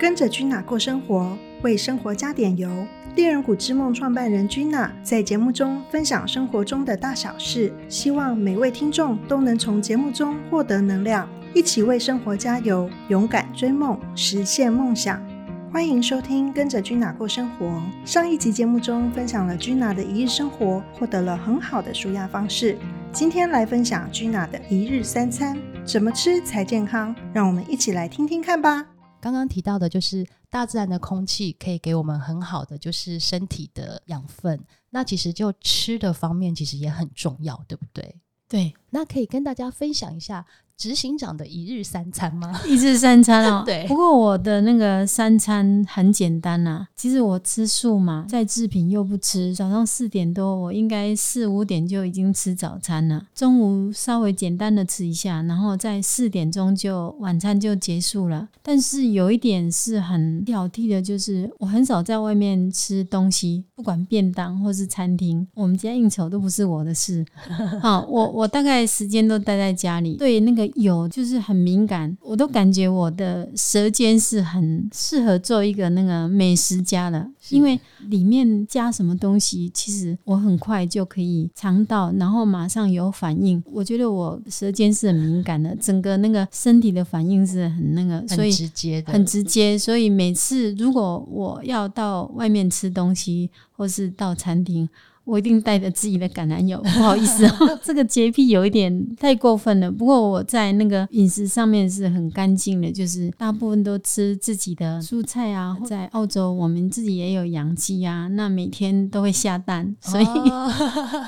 跟着君娜过生活，为生活加点油。猎人谷之梦创办人君娜在节目中分享生活中的大小事，希望每位听众都能从节目中获得能量，一起为生活加油，勇敢追梦，实现梦想。欢迎收听《跟着君娜过生活》。上一集节目中分享了君娜的一日生活，获得了很好的舒压方式。今天来分享君娜的一日三餐，怎么吃才健康？让我们一起来听听看吧。刚刚提到的就是大自然的空气可以给我们很好的就是身体的养分，那其实就吃的方面其实也很重要，对不对？对，那可以跟大家分享一下执行长的一日三餐吗？一日三餐哦。对不过我的那个三餐很简单呐、其实我吃素嘛，在制品又不吃。早上四点多，我应该四五点就已经吃早餐了。中午稍微简单的吃一下，然后在四点钟就晚餐就结束了。但是有一点是很挑剔的，就是我很少在外面吃东西，不管便当或是餐厅，我们家应酬都不是我的事。啊，我我大概时间都待在家里，对那个油就是很敏感，我都感觉我的舌尖是很适合做一个那个美食家的，因为里面加什么东西，其实我很快就可以尝到，然后马上有反应。我觉得我舌尖是很敏感的，整个那个身体的反应是很那个，所很以直接的，很直接，所以每次如果我要到外面吃东西，或是到餐厅，我一定带着自己的橄榄油。不好意思哦，这个洁癖有一点太过分了。不过我在那个饮食上面是很干净的，就是大部分都吃自己的蔬菜啊。在澳洲，我们自己也有养鸡啊，那每天都会下蛋，所以哦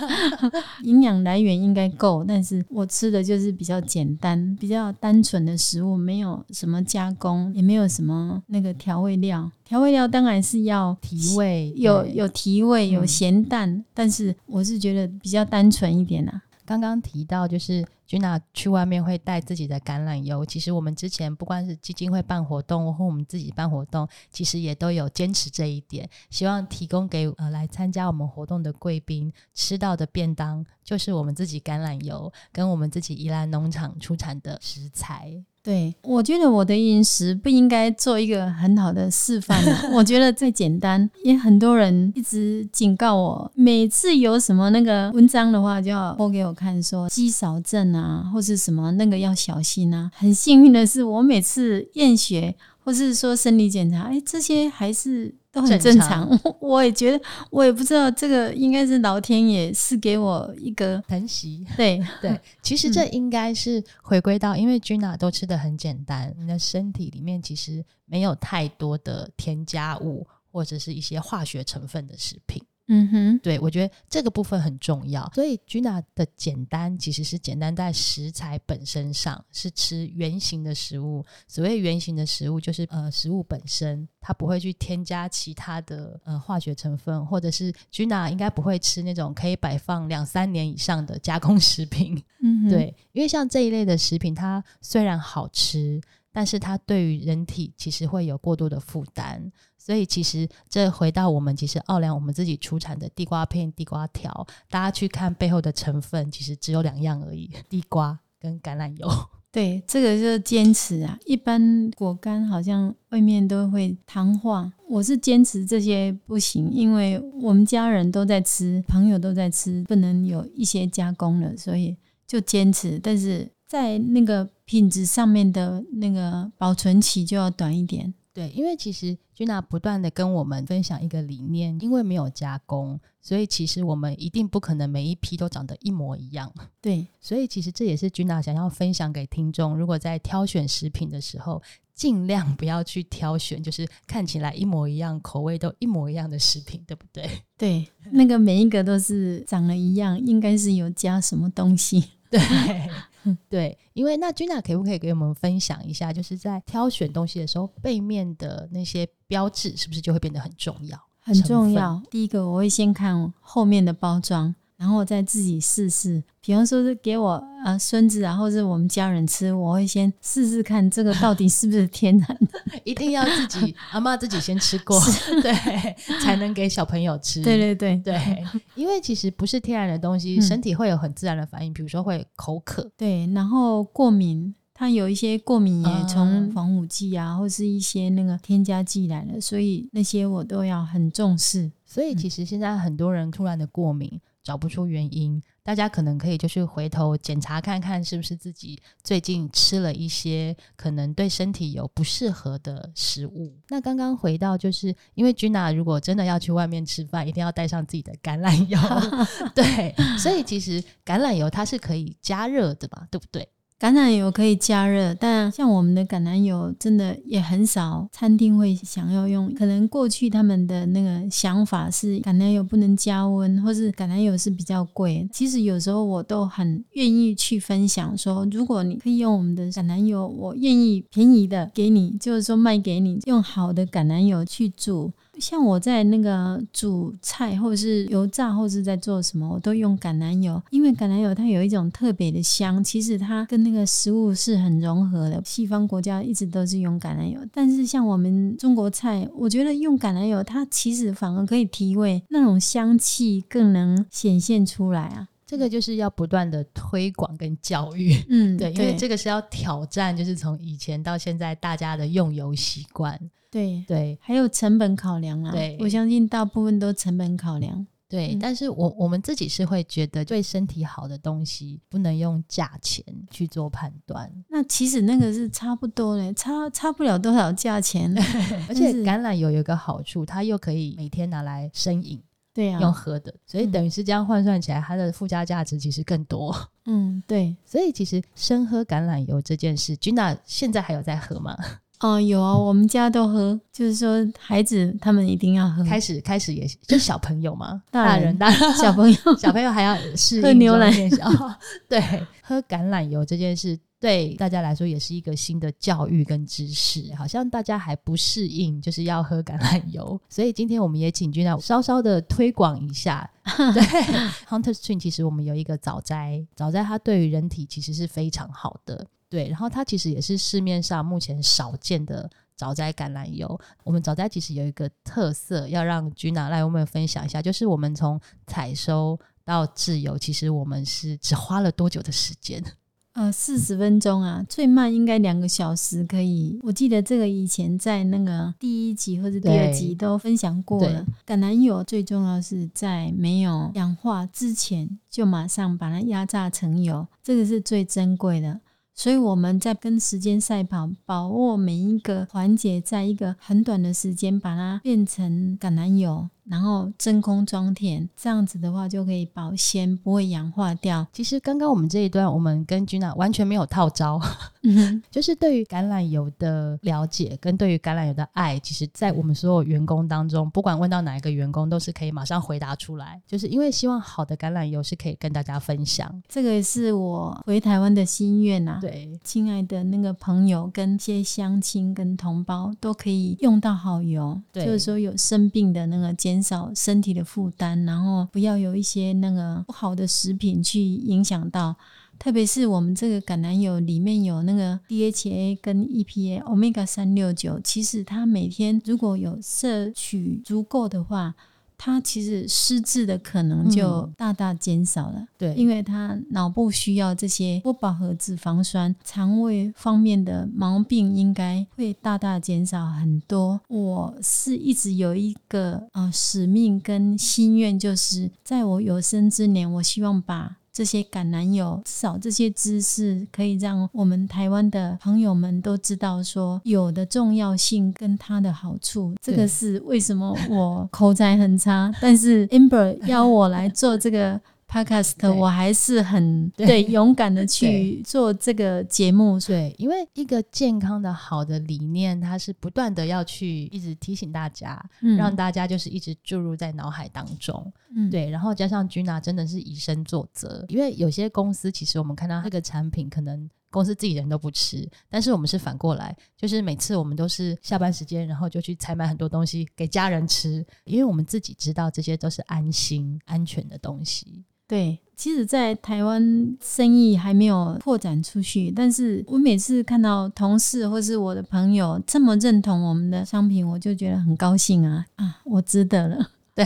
营养来源应该够，但是我吃的就是比较简单、比较单纯的食物，没有什么加工，也没有什么那个调味料。调味料当然是要提味有有提味、有嗯咸淡，但是我是觉得比较单纯一点啦。刚刚提到，就是君娜去外面会带自己的橄榄油。其实我们之前不光是基金会办活动，或我们自己办活动，其实也都有坚持这一点，希望提供给呃来参加我们活动的贵宾吃到的便当，就是我们自己橄榄油跟我们自己宜兰农场出产的食材。对，我觉得我的饮食不应该做一个很好的示范啊。我觉得最简单，也很多人一直警告我，每次有什么那个文章的话，就要播给我看，说肌少症啊，或是什么那个要小心啊。很幸运的是，我每次验血或是说生理检查，哎，这些还是都很正正常。我也觉得，我也不知道这个应该是老天爷是给我一个疼惜，对 对，其实这应该是回归到，因为君娜都吃的很简单，你的身体里面其实没有太多的添加物或者是一些化学成分的食品。嗯哼，对我觉得这个部分很重要，所以 Gina 的简单其实是简单在食材本身上，是吃原形的食物。所谓原形的食物，就是呃食物本身，它不会去添加其他的呃化学成分，或者是 Gina 应该不会吃那种可以摆放两三年以上的加工食品。嗯，对，因为像这一类的食品，它虽然好吃，但是它对于人体其实会有过多的负担。所以其实这回到我们其实奥良我们自己出产的地瓜片、地瓜条，大家去看背后的成分，其实只有两样而已：地瓜跟橄榄油。对，这个就是坚持啊。一般果干好像外面都会糖化，我是坚持这些不行，因为我们家人都在吃，朋友都在吃，不能有一些加工了，所以就坚持。但是在那个品质上面的那个保存期就要短一点。对，因为其实君娜不断的跟我们分享一个理念，因为没有加工，所以其实我们一定不可能每一批都长得一模一样。对，所以其实这也是君娜想要分享给听众，如果在挑选食品的时候，尽量不要去挑选就是看起来一模一样、口味都一模一样的食品，对不对？对，那个每一个都是长得一样，应该是有加什么东西。对 对，因为那君娜可不可以给我们分享一下，就是在挑选东西的时候，背面的那些标志是不是就会变得很重要？很重要。第一个，我会先看后面的包装，然后我再自己试试。比方说是给我呃孙子啊，或者我们家人吃，我会先试试看这个到底是不是天然的。一定要自己阿妈自己先吃过，对，才能给小朋友吃。对对对对，因为其实不是天然的东西，嗯身体会有很自然的反应，比如说会口渴。对，然后过敏。它有一些过敏也从啊防腐剂啊，或是一些那个添加剂来了，所以那些我都要很重视。所以其实现在很多人突然的过敏找不出原因，大家可能可以就是回头检查看看是不是自己最近吃了一些可能对身体有不适合的食物。那刚刚回到就是因为 Gina 如果真的要去外面吃饭，一定要带上自己的橄榄油，对，所以其实橄榄油它是可以加热的嘛，对不对？橄榄油可以加热，但像我们的橄榄油真的也很少餐厅会想要用。可能过去他们的那个想法是橄榄油不能加温，或是橄榄油是比较贵。其实有时候我都很愿意去分享说，如果你可以用我们的橄榄油，我愿意便宜的给你，就是说卖给你，用好的橄榄油去煮。像我在那个煮菜，或者是油炸，或者是在做什么，我都用橄榄油，因为橄榄油它有一种特别的香，其实它跟那个食物是很融合的。西方国家一直都是用橄榄油，但是像我们中国菜，我觉得用橄榄油，它其实反而可以提味，那种香气更能显现出来啊。这个就是要不断的推广跟教育。嗯，对，因为这个是要挑战，就是从以前到现在大家的用油习惯。对对还有成本考量啊。对我相信大部分都成本考量。对，嗯但是我我们自己是会觉得，对身体好的东西不能用价钱去做判断，那其实那个是差不多嘞，差差不了多少价钱。而且橄榄油有一个好处，它又可以每天拿来生饮，对啊，用喝的，所以嗯等于是这样换算起来，它的附加价值其实更多。嗯，对，所以其实生喝橄榄油这件事，Gina 现在还有在喝吗？哦，有啊，我们家都喝，就是说孩子他们一定要喝，开始开始也就小朋友嘛，大人大人小朋友小朋友还要适应喝牛奶这种现象哦对，喝橄榄油这件事对大家来说也是一个新的教育跟知识，好像大家还不适应，就是要喝橄榄油，所以今天我们也请君娜稍稍的推广一下。对，Hunter Stream 其实我们有一个早摘，早摘它对于人体其实是非常好的，对，然后它其实也是市面上目前少见的。早摘橄榄油，我们早摘其实有一个特色，要让 Gina 来我们分享一下，就是我们从采收到制油，其实我们是只花了多久的时间？呃四十分钟啊，最慢应该两个小时可以。我记得这个以前在那个第一集或者第二集都分享过了。橄榄油最重要是在没有氧化之前就马上把它压榨成油，这个是最珍贵的。所以我们在跟时间赛跑，把握每一个环节，在一个很短的时间把它变成橄榄油，然后真空装填，这样子的话就可以保鲜，不会氧化掉。其实刚刚我们这一段，我们跟 Gina 完全没有套招，嗯就是对于橄榄油的了解跟对于橄榄油的爱，其实在我们所有员工当中，不管问到哪一个员工，都是可以马上回答出来。就是因为希望好的橄榄油是可以跟大家分享。这个也是我回台湾的心愿呐、对，亲爱的那个朋友跟一些乡亲跟同胞都可以用到好油，对就是说有生病的那个减少身体的负担，然后不要有一些那个不好的食品去影响到。特别是我们这个橄榄油里面有那个 DHA 跟 EPA Omega 三六九，其实它每天如果有摄取足够的话，它其实失智的可能就嗯大大减少了。对，因为他脑部需要这些不饱和脂肪酸，肠胃方面的毛病应该会大大减少很多。我是一直有一个呃使命跟心愿，就是在我有生之年，我希望把。这些橄榄油，至少这些知识可以让我们台湾的朋友们都知道说有的重要性跟它的好处。这个是为什么我口才很差，但是 Amber 邀我来做这个 podcast，我还是很 对对勇敢的去做这个节目。对，因为一个健康的好的理念，它是不断的要去一直提醒大家，嗯让大家就是一直注入在脑海当中。嗯对，然后加上 Gina 真的是以身作则，因为有些公司其实我们看到这个产品可能。公司自己人都不吃，但是我们是反过来，就是每次我们都是下班时间，然后就去采买很多东西给家人吃，因为我们自己知道这些都是安心、安全的东西。对，其实，在台湾生意还没有扩展出去，但是我每次看到同事或是我的朋友这么认同我们的商品，我就觉得很高兴啊啊，我值得了。对，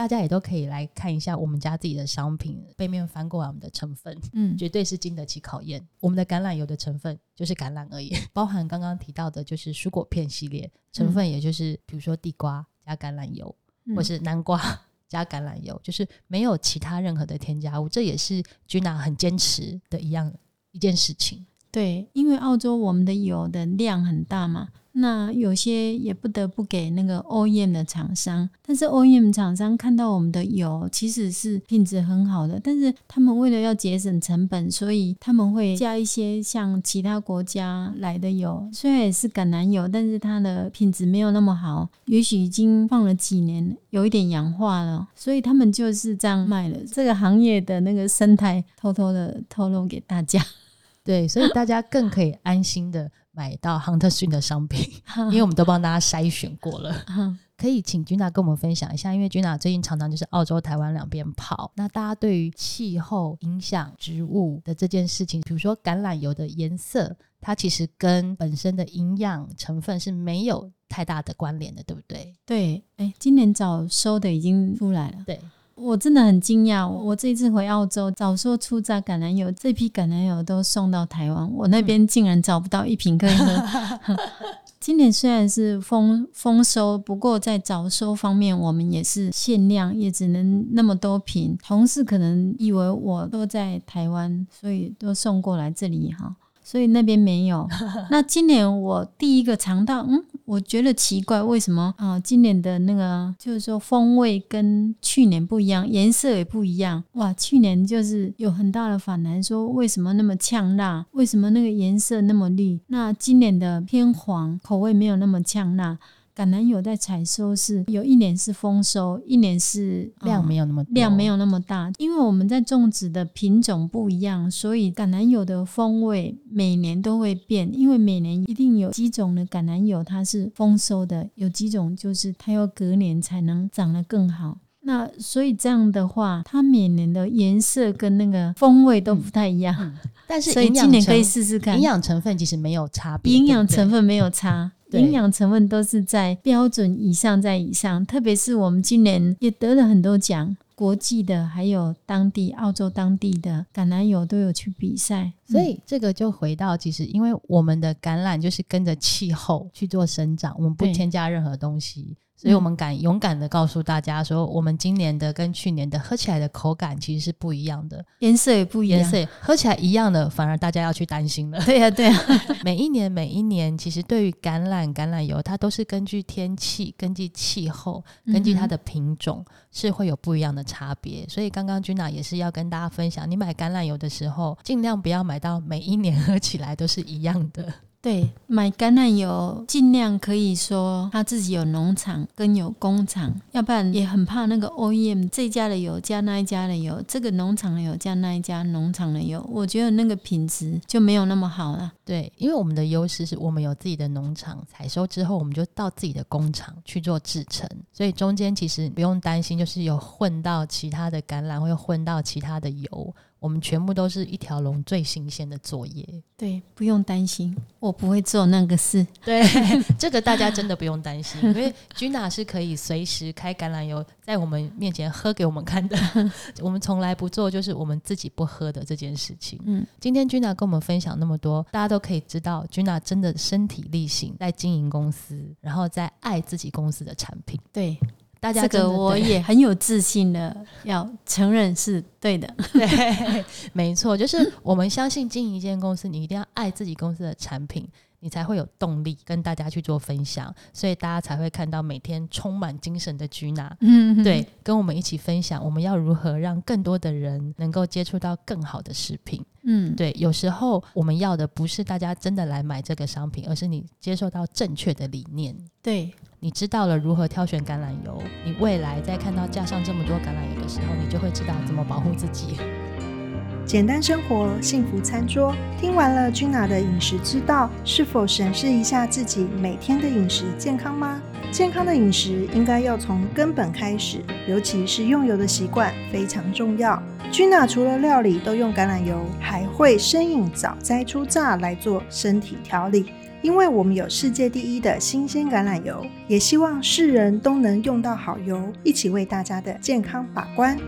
大家也都可以来看一下我们家自己的商品背面翻过来我们的成分，嗯，绝对是经得起考验。我们的橄榄油的成分就是橄榄而已，包含刚刚提到的，就是蔬果片系列成分，也就是比如说地瓜加橄榄油，嗯或是南瓜加橄榄油，就是没有其他任何的添加物。这也是 Gina 很坚持的一样一件事情。对，因为澳洲我们的油的量很大嘛，那有些也不得不给那个 OEM 的厂商，但是 OEM 厂商看到我们的油其实是品质很好的，但是他们为了要节省成本，所以他们会加一些像其他国家来的油，虽然也是橄榄油，但是它的品质没有那么好，也许已经放了几年，有一点氧化了，所以他们就是这样卖了。这个行业的那个生态，偷偷的透露给大家。对，所以大家更可以安心的买到 Hunter Stream 的商品，因为我们都帮大家筛选过了。可以请君娜跟我们分享一下，因为君娜最近常常就是澳洲、台湾两边跑，那大家对于气候影响植物的这件事情，比如说橄榄油的颜色，它其实跟本身的营养成分是没有太大的关联的，对不对？对，哎，今年早收的已经出来了。对，我真的很惊讶，我我这一次回澳洲，早说出榨橄榄油，这批橄榄油都送到台湾，我那边竟然找不到一瓶可以喝。今年虽然是丰丰收，不过在早收方面，我们也是限量，也只能那么多瓶。同事可能以为我都在台湾，所以都送过来这里哈。所以那边没有。那今年我第一个尝到，嗯，我觉得奇怪，为什么啊、今年的那个就是说风味跟去年不一样，颜色也不一样。哇，去年就是有很大的反弹，说为什么那么呛辣，为什么那个颜色那么绿？那今年的偏黄，口味没有那么呛辣。橄榄油在采收是有一年是丰收，一年是量没有。那么多量没有那么大，因为我们在种植的品种不一样，所以橄榄油的风味每年都会变。因为每年一定有几种的橄榄油它是丰收的，有几种就是它要隔年才能长得更好。那所以这样的话，它每年的颜色跟那个风味都不太一样，但是所以今年可以试试看营。养成分其实没有差别，营养成分没有差，对营养成分都是在标准以上，在以上。特别是我们今年也得了很多奖，国际的还有当地澳洲当地的橄榄油都有去比赛，所以这个就回到，其实因为我们的橄榄就是跟着气候去做生长，我们不添加任何东西，所以我们敢勇敢的告诉大家说，我们今年的跟去年的喝起来的口感其实是不一样的，颜色也不一样。颜色也喝起来一样的，反而大家要去担心了。对呀、对呀、每一年每一年，其实对于橄榄、橄榄油，它都是根据天气、根据气候、根据它的品种，是会有不一样的差别。所以刚刚君娜也是要跟大家分享，你买橄榄油的时候，尽量不要买到每一年 喝起来都是一样的。对，买橄榄油尽量可以说他自己有农场跟有工厂，要不然也很怕那个 OEM 这家的油加那一家的油，这个农场的油加那一家农场的油，我觉得那个品质就没有那么好了。对，因为我们的优势是我们有自己的农场，采收之后我们就到自己的工厂去做制成，所以中间其实不用担心，就是有混到其他的橄榄，会混到其他的油，我们全部都是一条龙最新鲜的作业。对，不用担心，我不会做那个事。对，这个大家真的不用担心，因为 Gina 是可以随时开橄榄油在我们面前喝给我们看的。我们从来不做就是我们自己不喝的这件事情。嗯，今天 Gina 跟我们分享那么多，大家都可以知道 Gina 真的身体力行在经营公司，然后在爱自己公司的产品。对，大家这个我也很有自信的要承认是对的。对，没错，就是我们相信经营一间公司，你一定要爱自己公司的产品，你才会有动力跟大家去做分享，所以大家才会看到每天充满精神的 Gina。嗯，对，跟我们一起分享，我们要如何让更多的人能够接触到更好的食品。嗯，对，有时候我们要的不是大家真的来买这个商品，而是你接受到正确的理念。对，你知道了如何挑选橄榄油，你未来在看到架上这么多橄榄油的时候，你就会知道怎么保护自己。简单生活，幸福餐桌。听完了君娜的饮食之道，是否审视一下自己每天的饮食健康吗？健康的饮食应该要从根本开始，尤其是用油的习惯非常重要。君娜除了料理都用橄榄油，还会生饮早摘初榨来做身体调理。因为我们有世界第一的新鲜橄榄油，也希望世人都能用到好油，一起为大家的健康把关。